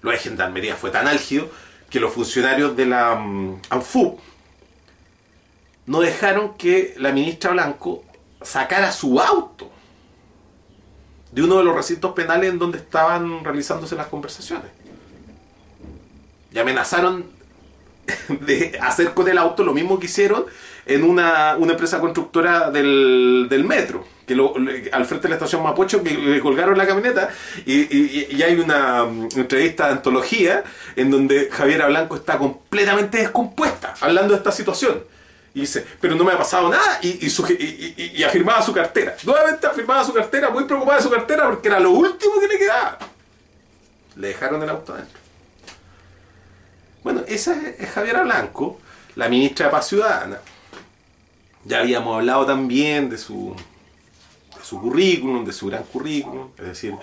A: Lo de gendarmería fue tan álgido que los funcionarios de la um, no dejaron que la ministra Blanco sacara su auto de uno de los recintos penales en donde estaban realizándose las conversaciones. Y amenazaron [laughs] de hacer con el auto lo mismo que hicieron en una, empresa constructora del metro que al frente de la estación Mapocho que le colgaron la camioneta y, hay una mm, entrevista de antología en donde Javiera Blanco está completamente descompuesta hablando de esta situación. Y dice, pero no me ha pasado nada y, y, afirmaba su cartera. Nuevamente afirmaba su cartera, muy preocupada de su cartera porque era lo último que le quedaba. Le dejaron el auto adentro. Bueno, esa es Javiera Blanco, la ministra de Paz Ciudadana. Ya habíamos hablado también de su su currículum, de su gran currículum, es decir,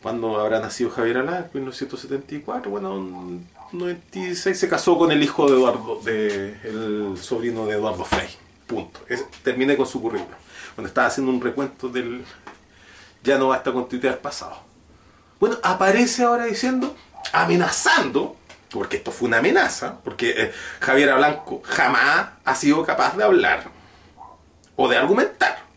A: cuando habrá nacido Javier Alá? En 1974, bueno, en 96 se casó con el hijo de Eduardo, de, el sobrino de Eduardo Frey, punto. terminé con su currículum. Cuando estaba haciendo un recuento del ya no basta con tuitear pasado. Bueno, aparece ahora diciendo, amenazando, porque esto fue una amenaza, porque eh, Javier Blanco jamás ha sido capaz de hablar o de argumentar.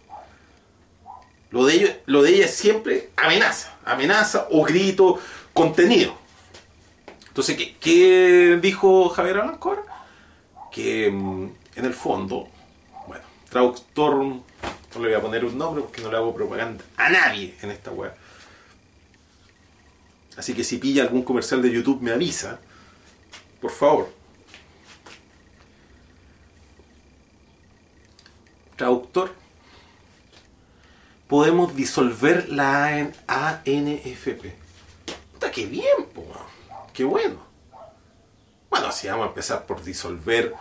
A: Lo de, ellos, lo de ella es siempre amenaza, amenaza o grito contenido. Entonces, ¿qué, dijo Javier Alancor? Que mm, en el fondo, bueno, traductor, no le voy a poner un nombre porque no le hago propaganda a nadie en esta web. Así que si pilla algún comercial de YouTube me avisa, por favor. Traductor podemos disolver la ANFP. Puta, qué bien, po, qué bueno. Bueno, así vamos a empezar por disolver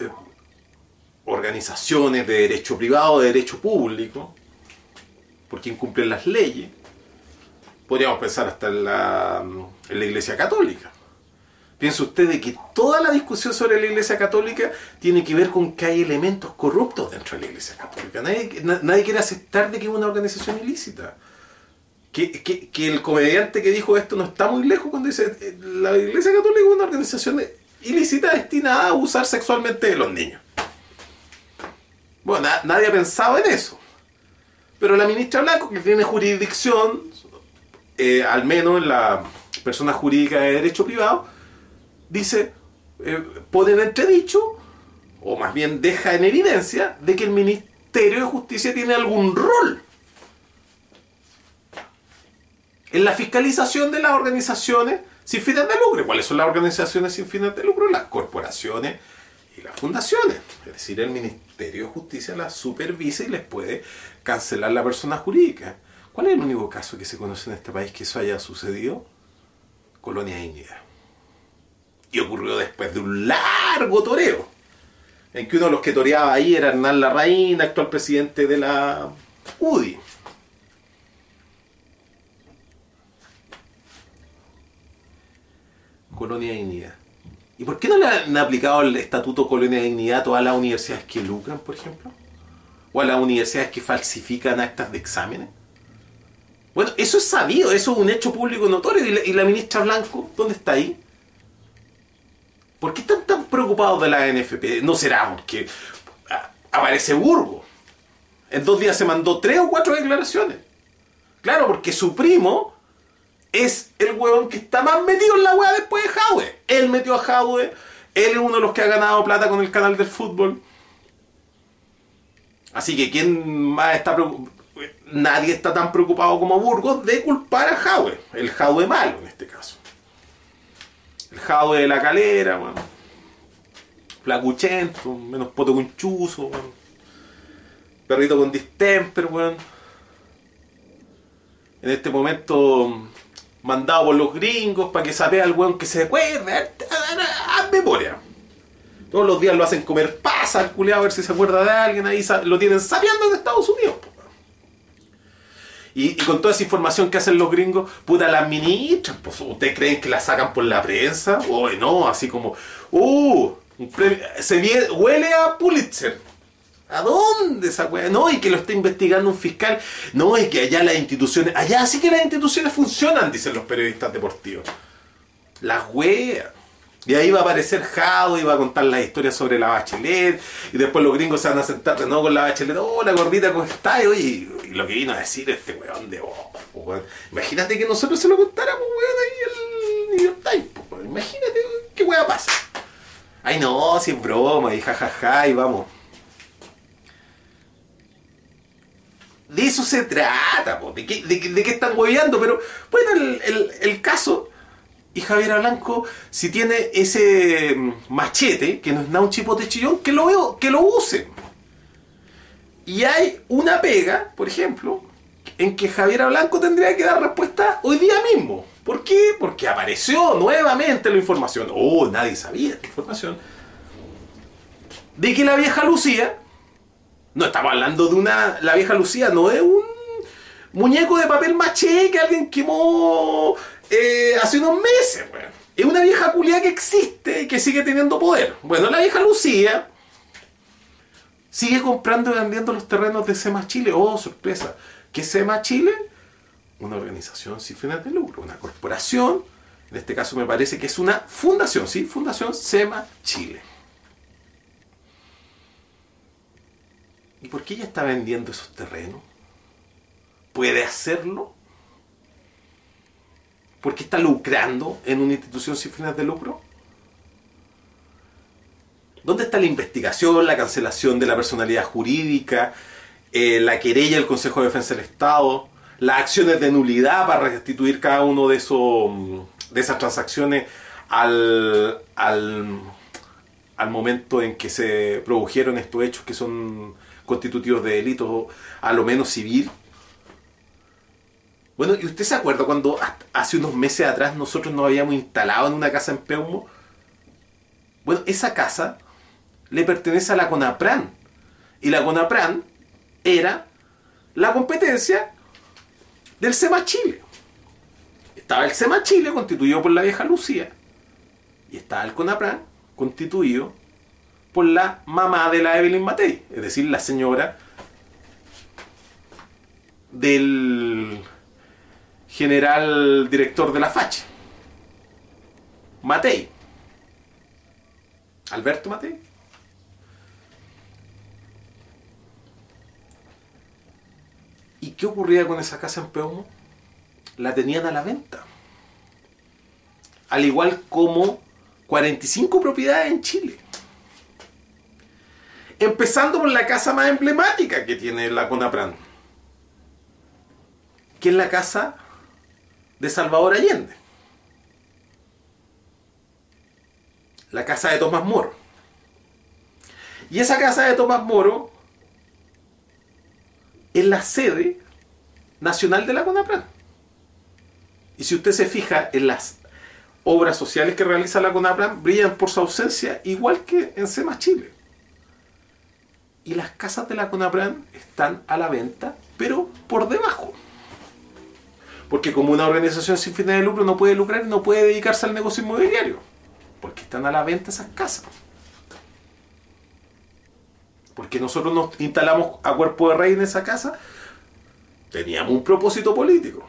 A: eh, organizaciones de derecho privado, de derecho público, porque incumplen las leyes. Podríamos pensar hasta en la, en la Iglesia Católica. Piensa usted de que toda la discusión sobre la Iglesia Católica tiene que ver con que hay elementos corruptos dentro de la Iglesia Católica. Nadie, na- nadie quiere aceptar de que es una organización ilícita. Que, el comediante que dijo esto no está muy lejos cuando dice eh, la Iglesia Católica es una organización ilícita destinada a abusar sexualmente de los niños. Bueno, na- nadie ha pensado en eso. Pero la ministra Blanco, que tiene jurisdicción, eh, al menos en la persona jurídica de derecho privado, dice, eh, pone en entredicho, o más bien deja en evidencia, de que el Ministerio de Justicia tiene algún rol en la fiscalización de las organizaciones sin fines de lucro. ¿Cuáles son las organizaciones sin fines de lucro? Las corporaciones y las fundaciones. Es decir, el Ministerio de Justicia las supervisa y les puede cancelar la persona jurídica. ¿Cuál es el único caso que se conoce en este país que eso haya sucedido? Colonia Dignidad. Y ocurrió después de un largo toreo, en que uno de los que toreaba ahí era Hernán Larraín, actual presidente de la UDI. Colonia Dignidad. ¿Y por qué no le han aplicado el estatuto Colonia Dignidad a todas las universidades que lucran, por ejemplo? ¿O a las universidades que falsifican actas de exámenes? Bueno, eso es sabido, eso es un hecho público notorio. ¿Y la, y la ministra Blanco, dónde está ahí? ¿Por qué están tan preocupados de la NFP? No será porque ah, aparece Burgo. En dos días se mandó tres o cuatro declaraciones. Claro, porque su primo es el huevón que está más metido en la hueá después de Jadwe. Él metió a Jadwe, él es uno de los que ha ganado plata con el canal del fútbol. Así que ¿quién más está preocupado? Nadie está tan preocupado como Burgos de culpar a Jadwe. El Jadwe malo en este caso. El Jadwe de la calera, bueno. Flacuchento, menos poto con chuzo, bueno. Perrito con distemper, weón. En este momento mandado por los gringos para que sapea al weón que se acuerde. A memoria. Todos los días lo hacen comer pasa al culeado a ver si se acuerda de alguien. Ahí lo tienen sapeando en Estados Unidos. po, weón. Y, con toda esa información que hacen los gringos, puta, la administran. Pues, ¿Ustedes creen que la sacan por la prensa? Uy, no, así como, uh, se vie- huele a Pulitzer. ¿A dónde esa weá? No, y que lo está investigando un fiscal. No, es que allá las instituciones, allá sí que las instituciones funcionan, dicen los periodistas deportivos. Las weas. Y ahí va a aparecer Jado y va a contar las historias sobre la bachelet. Y después los gringos se van a sentar de nuevo con la bachelet. Oh, la gordita, ¿cómo está? Y, lo que vino a decir este weón de vos, po, weón. Imagínate que nosotros se lo contáramos, weón, ahí el New po, weón. Imagínate qué weá pasa. Ay, no, si es broma, y jajaja, y vamos. De eso se trata, po, de, qué, de, de están hueveando, pero bueno, el- el caso, y Javier Blanco, si tiene ese mm, machete, que no es nada un chipote chillón, que lo que lo use. Y hay una pega, por ejemplo, en que Javier Blanco tendría que dar respuesta hoy día mismo. ¿Por qué? Porque apareció nuevamente la información. Oh, nadie sabía esta información. De que la vieja Lucía, no estamos hablando de una. La vieja Lucía no es un muñeco de papel maché que alguien quemó eh, hace unos meses, weón. Es una vieja culia que existe y que sigue teniendo poder. Bueno, la vieja Lucía sigue comprando y vendiendo los terrenos de SEMA Chile. Oh, sorpresa. ¿Qué es SEMA Chile? Una organización sin fines de lucro, una corporación. En este caso me parece que es una fundación, ¿sí? Fundación SEMA Chile. ¿Y por qué ella está vendiendo esos terrenos? ¿Puede hacerlo? ¿Por qué está lucrando en una institución sin fines de lucro? ¿Dónde está la investigación, la cancelación de la personalidad jurídica, eh, la querella del Consejo de Defensa del Estado, las acciones de nulidad para restituir cada uno de esos de esas transacciones al, al momento en que se produjeron estos hechos que son constitutivos de delitos a lo menos civil? Bueno, ¿y usted se acuerda cuando hace unos meses atrás nosotros nos habíamos instalado en una casa en Peumo? Bueno, esa casa le pertenece a la CONAPRAN. Y la CONAPRAN era la competencia del SEMA Chile. Estaba el SEMA Chile, constituido por la vieja Lucía, y estaba el CONAPRAN, constituido por la mamá de la Evelyn Matei, es decir, la señora del general director de la FACH, Matei. Alberto Matei. ¿Y qué ocurría con esa casa en Peumo? La tenían a la venta. Al igual como 45 propiedades en Chile. Empezando por la casa más emblemática que tiene la Conapran, que es la casa de Salvador Allende. La casa de Tomás Moro. Y esa casa de Tomás Moro es la sede nacional de la CONAPRAN. Y si usted se fija en las obras sociales que realiza la CONAPRAN, brillan por su ausencia igual que en SEMA Chile. Y las casas de la CONAPRAN están a la venta, pero por debajo. Porque como una organización sin fines de lucro no puede lucrar y no puede dedicarse al negocio inmobiliario. Porque están a la venta esas casas. Porque nosotros nos instalamos a cuerpo de rey en esa casa. Teníamos un propósito político.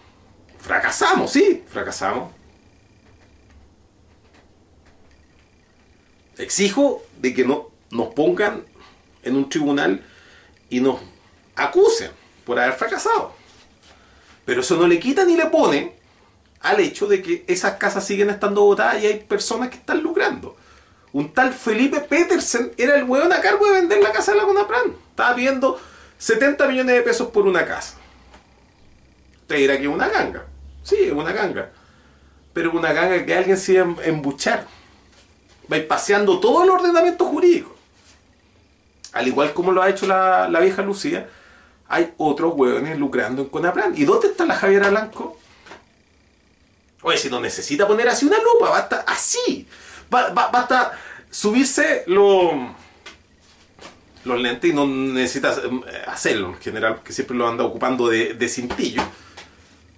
A: Fracasamos, sí, fracasamos. Exijo de que no, nos pongan en un tribunal y nos acusen por haber fracasado. Pero eso no le quita ni le pone al hecho de que esas casas siguen estando votadas y hay personas que están lucrando. Un tal Felipe Petersen era el hueón a cargo de vender la casa de la Conapran. Estaba pidiendo 70 millones de pesos por una casa. Usted dirá que es una ganga. Sí, es una ganga. Pero una ganga que alguien se iba a embuchar. Va paseando todo el ordenamiento jurídico. Al igual como lo ha hecho la, la vieja Lucía, hay otros hueones lucrando en Conapran. ¿Y dónde está la Javiera Blanco? Oye, si no necesita poner así una lupa, basta así. Basta subirse los lentes y no necesitas eh, hacerlo en general, porque siempre lo anda ocupando de, de cintillo.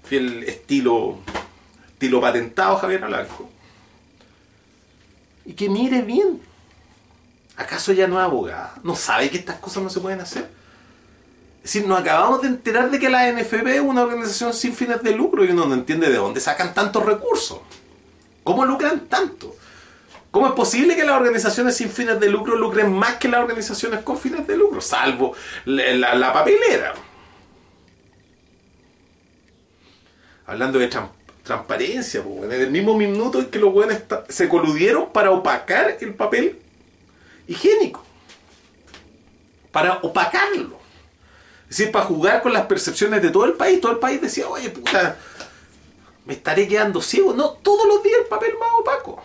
A: Fiel estilo, estilo patentado Javier Blanco. Y que mire bien. ¿Acaso ya no es abogada? ¿No sabe que estas cosas no se pueden hacer? Es decir, nos acabamos de enterar de que la NFB es una organización sin fines de lucro y uno no entiende de dónde sacan tantos recursos. ¿Cómo lucran tanto? ¿Cómo es posible que las organizaciones sin fines de lucro lucren más que las organizaciones con fines de lucro? Salvo la, papelera. Hablando de transparencia, en el mismo minuto en que los buenos se coludieron para opacar el papel higiénico. Para opacarlo. Es decir, para jugar con las percepciones de todo el país. Todo el país decía, oye, puta, me estaré quedando ciego. No, todos los días el papel más opaco.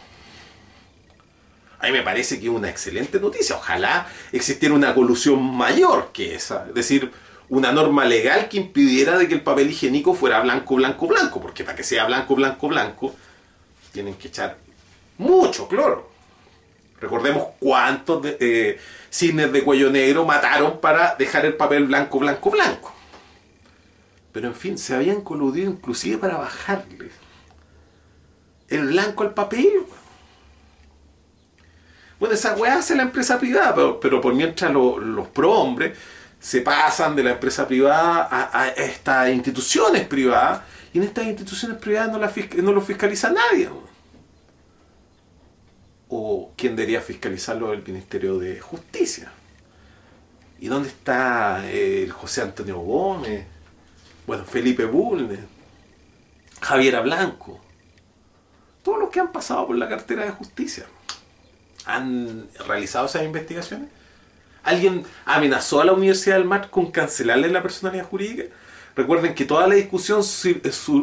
A: A mí me parece que es una excelente noticia. Ojalá existiera una colusión mayor que esa. Es decir, una norma legal que impidiera de que el papel higiénico fuera blanco, blanco, blanco. Porque para que sea blanco, blanco, blanco, tienen que echar mucho cloro. Recordemos cuántos eh, cisnes de cuello negro mataron para dejar el papel blanco, blanco, blanco. Pero en fin, se habían coludido inclusive para bajarle el blanco al papel. Bueno, esa weá hace la empresa privada, pero, por mientras los prohombres se pasan de la empresa privada a, estas instituciones privadas, y en estas instituciones privadas no, la, no lo fiscaliza nadie. O quien debería fiscalizarlo el Ministerio de Justicia. ¿Y dónde está el José Antonio Gómez? Bueno, Felipe Bulnes, Javiera Blanco, todos los que han pasado por la cartera de justicia han realizado esas investigaciones? ¿Alguien amenazó a la Universidad del Mar con cancelarle la personalidad jurídica? Recuerden que toda la discusión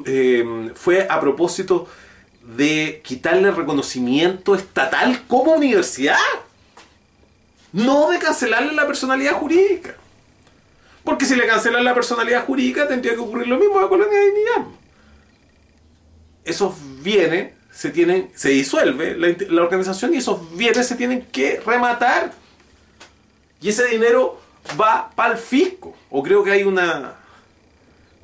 A: eh, fue a propósito de quitarle reconocimiento estatal como universidad. No de cancelarle la personalidad jurídica. Porque si le cancelan la personalidad jurídica tendría que ocurrir lo mismo a Colonia de Dignidad. Esos bienes se tienen, se disuelve la, organización y esos bienes se tienen que rematar Y ese dinero va para el fisco. O creo que hay una...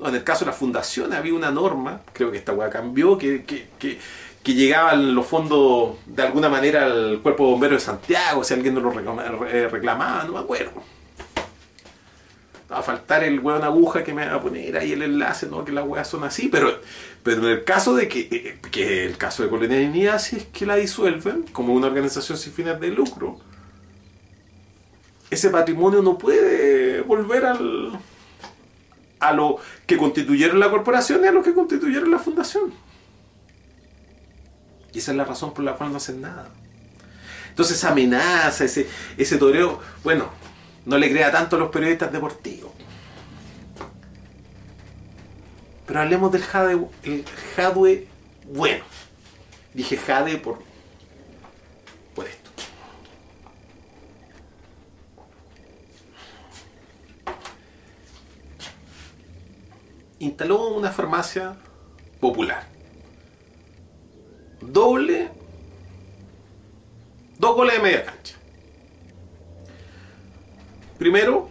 A: en el caso de la fundación había una norma, creo que esta weá cambió, que, que, que, llegaban los fondos de alguna manera al cuerpo de bomberos de Santiago, si alguien no lo eh, reclamaba, no me acuerdo. Va a faltar el weón aguja que me va a poner ahí el enlace, no que las weas son así, pero, pero en el caso de que, eh, que el caso de Colonialidad, si es que la disuelven como una organización sin fines de lucro, ese patrimonio no puede volver al, a lo que constituyeron la corporación y a lo que constituyeron la fundación. Y esa es la razón por la cual no hacen nada. Entonces esa amenaza, ese, ese toreo, bueno, no le crea tanto a los periodistas deportivos. Pero hablemos del Jade, el Jadwe bueno. Dije Jade por esto. Instaló una farmacia popular. Doble, dos goles de media cancha. Primero,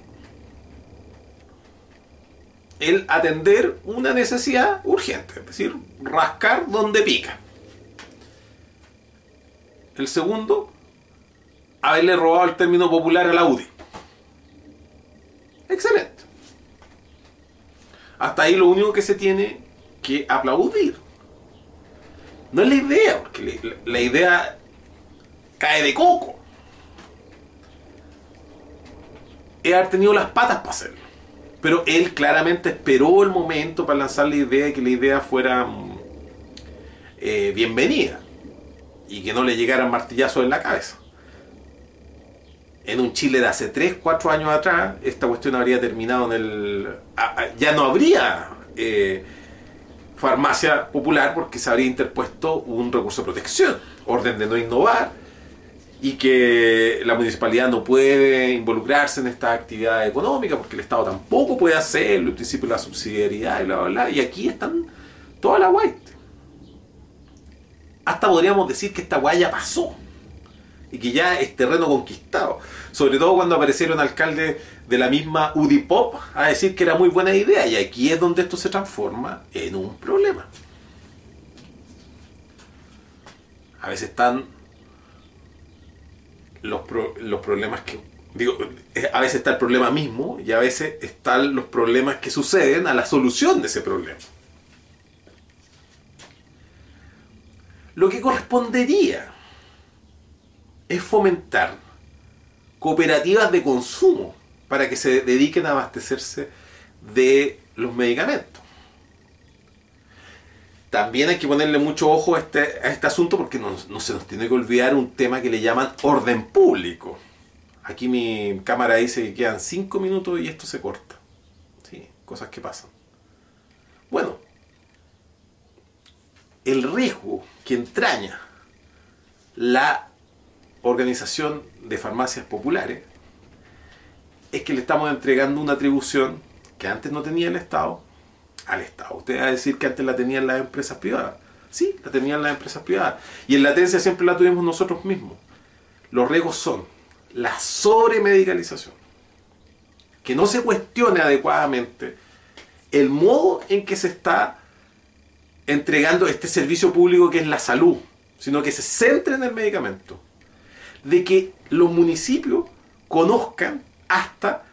A: el atender una necesidad urgente, es decir, rascar donde pica. El segundo, haberle robado el término popular a la UDI. Excelente. Hasta ahí lo único que se tiene que aplaudir. No es la idea, porque la idea cae de coco. Es haber tenido las patas para hacerlo. Pero él claramente esperó el momento para lanzar la idea y que la idea fuera mm, eh, bienvenida. Y que no le llegaran martillazos en la cabeza. En un Chile de hace 3, 4 años atrás, esta cuestión habría terminado en el... Ya no habría eh, farmacia popular porque se habría interpuesto un recurso de protección, orden de no innovar, y que la municipalidad no puede involucrarse en esta actividad económica porque el Estado tampoco puede hacerlo, el principio de la subsidiariedad y bla, bla, bla. Y aquí están toda la guay. Hasta podríamos decir que esta guay ya pasó y que ya es terreno conquistado. Sobre todo cuando aparecieron alcaldes de la misma UDIPOP a decir que era muy buena idea. Y aquí es donde esto se transforma en un problema. A veces están los, los problemas que... Digo, a veces está el problema mismo y a veces están los problemas que suceden a la solución de ese problema. Lo que correspondería es fomentar cooperativas de consumo para que se dediquen a abastecerse de los medicamentos. También hay que ponerle mucho ojo a este, este asunto porque no, se nos tiene que olvidar un tema que le llaman orden público. Aquí mi cámara dice que quedan 5 minutos y esto se corta. ¿Sí? Cosas que pasan. Bueno, el riesgo que entraña la organización de farmacias populares es que le estamos entregando una atribución que antes no tenía el Estado al Estado. Usted va a decir que antes la tenían las empresas privadas. Sí, la tenían las empresas privadas. Y en latencia siempre la tuvimos nosotros mismos. Los riesgos son la sobremedicalización, que no se cuestione adecuadamente el modo en que se está entregando este servicio público que es la salud, sino que se centre en el medicamento. De que los municipios conozcan hasta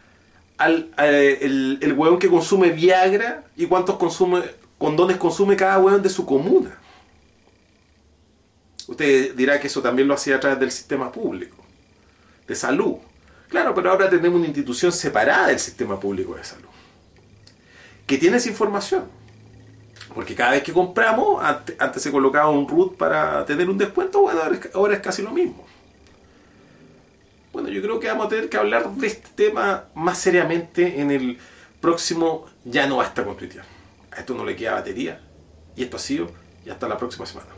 A: al, eh, el, el hueón que consume Viagra y cuántos consume, condones consume cada hueón de su comuna. Usted dirá que eso también lo hacía a través del sistema público, de salud. Claro, pero ahora tenemos una institución separada del sistema público de salud, que tiene esa información. Porque cada vez que compramos, antes, se colocaba un root para tener un descuento, bueno, ahora es casi lo mismo. Bueno, yo creo que vamos a tener que hablar de este tema más seriamente en el próximo Ya no basta con tuitear. A esto no le queda batería. Y esto ha sido. Y hasta la próxima semana.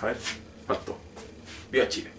A: A ver, faltó. Viva Chile.